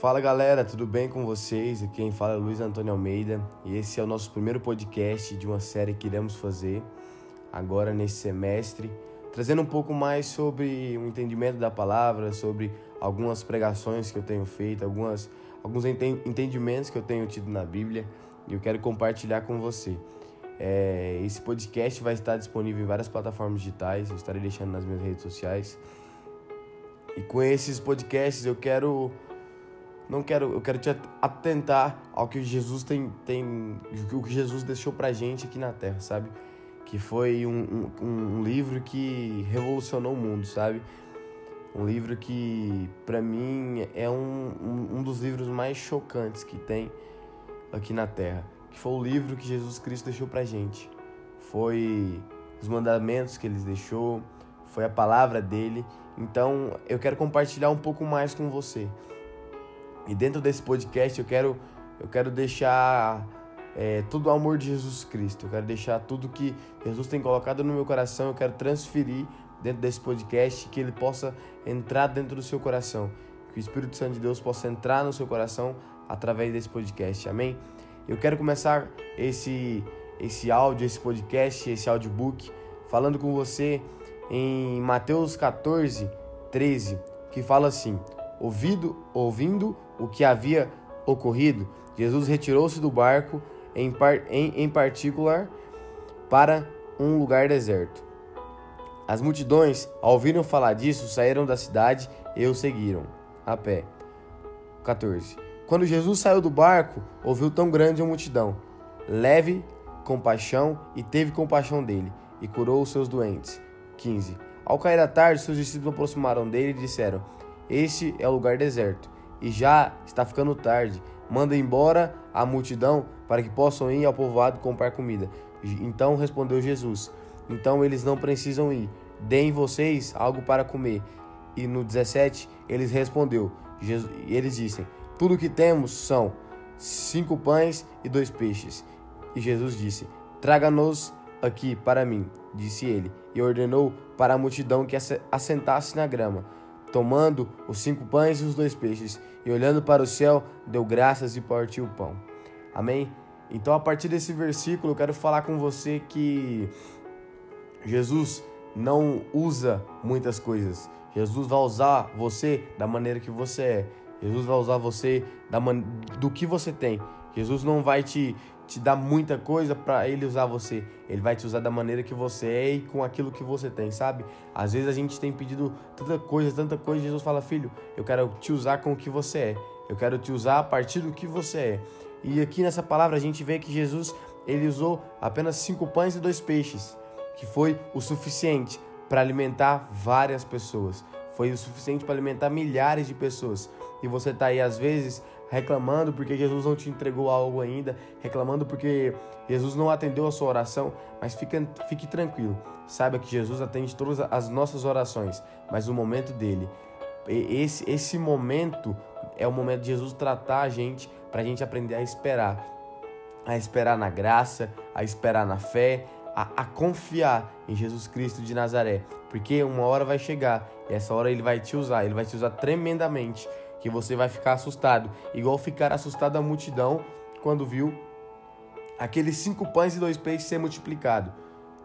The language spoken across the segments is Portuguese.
Fala galera, tudo bem com vocês? Aqui quem fala é Luiz Antônio Almeida e esse é o nosso primeiro podcast de uma série que iremos fazer agora nesse semestre, trazendo um pouco mais sobre o entendimento da palavra, sobre algumas pregações que eu tenho feito, algumas, alguns entendimentos que eu tenho tido na Bíblia e eu quero compartilhar com você. É, esse podcast vai estar disponível em várias plataformas digitais, eu estarei deixando nas minhas redes sociais. E com esses podcasts eu quero não quero, eu quero te atentar ao que Jesus tem, tem o que Jesus deixou pra gente aqui na Terra, sabe? Que foi um, um, um livro que revolucionou o mundo, sabe? Um livro que, para mim, é um, um, dos livros mais chocantes que tem aqui na Terra. Que foi o livro que Jesus Cristo deixou pra gente. Foi os mandamentos que ele deixou, foi a palavra dele. Então, eu quero compartilhar um pouco mais com você. E dentro desse podcast eu quero, eu quero deixar é, todo o amor de Jesus Cristo. Eu quero deixar tudo que Jesus tem colocado no meu coração. Eu quero transferir dentro desse podcast que ele possa entrar dentro do seu coração. Que o Espírito Santo de Deus possa entrar no seu coração através desse podcast. Amém? Eu quero começar esse esse áudio, esse podcast, esse audiobook falando com você em Mateus 14, 13, que fala assim: ouvido, ouvindo o que havia ocorrido, Jesus retirou-se do barco, em, par, em, em particular, para um lugar deserto. As multidões, ao ouvirem falar disso, saíram da cidade e o seguiram, a pé. 14. Quando Jesus saiu do barco, ouviu tão grande a multidão. Leve compaixão e teve compaixão dele, e curou os seus doentes. 15. Ao cair da tarde, seus discípulos aproximaram dele e disseram: Este é o lugar deserto e já está ficando tarde. Manda embora a multidão para que possam ir ao povoado comprar comida. Então respondeu Jesus: Então eles não precisam ir. Deem vocês algo para comer. E no 17 eles respondeu, Jesus, eles dizem: Tudo que temos são cinco pães e dois peixes. E Jesus disse: Traga-nos aqui para mim, disse ele, e ordenou para a multidão que assentasse na grama tomando os cinco pães e os dois peixes, e olhando para o céu, deu graças e partiu o pão. Amém? Então, a partir desse versículo, eu quero falar com você que Jesus não usa muitas coisas. Jesus vai usar você da maneira que você é. Jesus vai usar você da man... do que você tem. Jesus não vai te, te dar muita coisa para ele usar você. Ele vai te usar da maneira que você é e com aquilo que você tem, sabe? Às vezes a gente tem pedido tanta coisa, tanta coisa, Jesus fala: "Filho, eu quero te usar com o que você é. Eu quero te usar a partir do que você é". E aqui nessa palavra a gente vê que Jesus, ele usou apenas cinco pães e dois peixes, que foi o suficiente para alimentar várias pessoas. Foi o suficiente para alimentar milhares de pessoas. E você está aí às vezes reclamando porque Jesus não te entregou algo ainda, reclamando porque Jesus não atendeu a sua oração, mas fique, fique tranquilo. Saiba que Jesus atende todas as nossas orações, mas o momento dele, esse, esse momento é o momento de Jesus tratar a gente para a gente aprender a esperar, a esperar na graça, a esperar na fé, a, a, confiar em Jesus Cristo de Nazaré, porque uma hora vai chegar e essa hora ele vai te usar, ele vai te usar tremendamente que você vai ficar assustado, igual ficar assustado a multidão quando viu aqueles cinco pães e dois peixes ser multiplicado.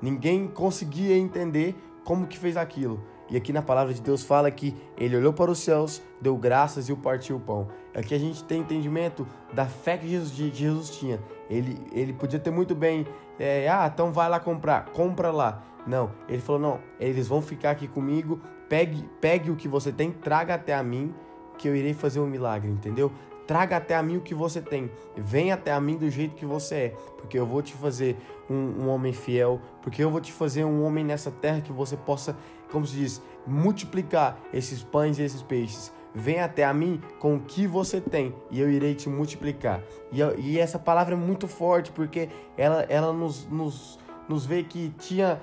Ninguém conseguia entender como que fez aquilo. E aqui na palavra de Deus fala que ele olhou para os céus, deu graças e o partiu o pão. Aqui a gente tem entendimento da fé que Jesus, Jesus tinha. Ele, ele podia ter muito bem, é, ah, então vai lá comprar, compra lá. Não, ele falou: não, eles vão ficar aqui comigo, pegue, pegue o que você tem, traga até a mim que eu irei fazer um milagre, entendeu? Traga até a mim o que você tem. Venha até a mim do jeito que você é. Porque eu vou te fazer um, um, homem fiel. Porque eu vou te fazer um homem nessa terra que você possa, como se diz, multiplicar esses pães e esses peixes. Venha até a mim com o que você tem e eu irei te multiplicar. E, e essa palavra é muito forte porque ela, ela nos, nos, nos vê que tinha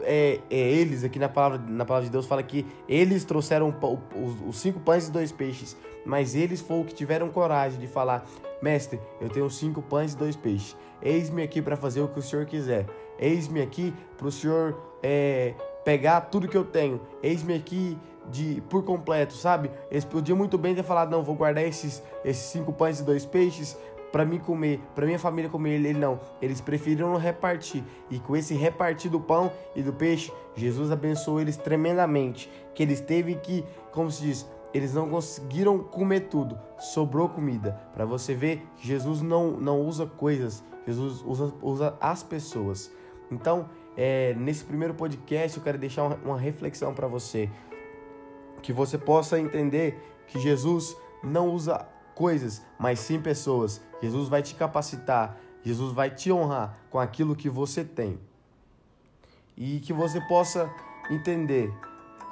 é, é, eles, aqui na palavra, na palavra de Deus, fala que eles trouxeram os, os cinco pães e dois peixes, mas eles foram que tiveram coragem de falar: Mestre, eu tenho cinco pães e dois peixes, eis-me aqui para fazer o que o senhor quiser, eis-me aqui para o senhor é, pegar tudo que eu tenho, eis-me aqui de por completo, sabe? Eles podiam muito bem ter falado, não, vou guardar esses, esses cinco pães e dois peixes para mim comer, para minha família comer. Ele, ele não, eles preferiram repartir. E com esse repartir do pão e do peixe, Jesus abençoou eles tremendamente. Que eles teve que, como se diz, eles não conseguiram comer tudo, sobrou comida. Para você ver, Jesus não, não usa coisas, Jesus usa, usa as pessoas. Então, é, nesse primeiro podcast, eu quero deixar uma, reflexão para você que você possa entender que Jesus não usa coisas, mas sim pessoas. Jesus vai te capacitar, Jesus vai te honrar com aquilo que você tem. E que você possa entender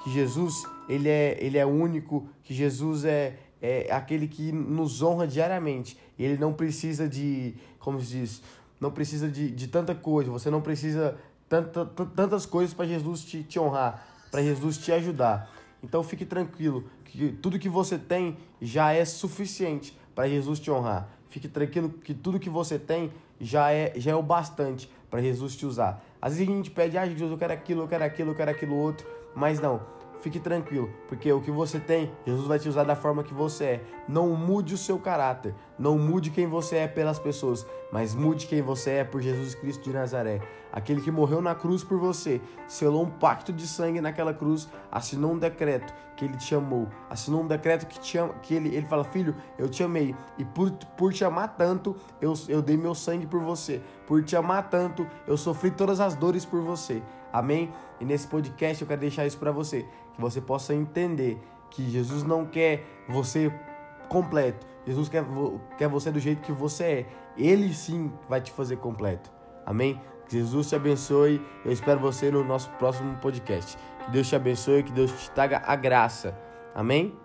que Jesus, ele é, ele é único, que Jesus é, é aquele que nos honra diariamente. Ele não precisa de, como se diz, não precisa de, de tanta coisa, você não precisa tanta, tantas coisas para Jesus te, te honrar, para Jesus te ajudar. Então fique tranquilo, que tudo que você tem já é suficiente para Jesus te honrar. Fique tranquilo que tudo que você tem já é, já é o bastante para Jesus te usar. Às vezes a gente pede, ah, Jesus, eu quero aquilo, eu quero aquilo, eu quero aquilo outro, mas não. Fique tranquilo, porque o que você tem, Jesus vai te usar da forma que você é. Não mude o seu caráter, não mude quem você é pelas pessoas, mas mude quem você é por Jesus Cristo de Nazaré. Aquele que morreu na cruz por você, selou um pacto de sangue naquela cruz, assinou um decreto que ele te amou, assinou um decreto que, te ama, que ele, ele fala: Filho, eu te amei, e por, por te amar tanto, eu, eu dei meu sangue por você, por te amar tanto, eu sofri todas as dores por você. Amém? E nesse podcast eu quero deixar isso para você, que você possa entender que Jesus não quer você completo. Jesus quer, quer você do jeito que você é. Ele sim vai te fazer completo. Amém? Que Jesus te abençoe. Eu espero você no nosso próximo podcast. Que Deus te abençoe, que Deus te traga a graça. Amém?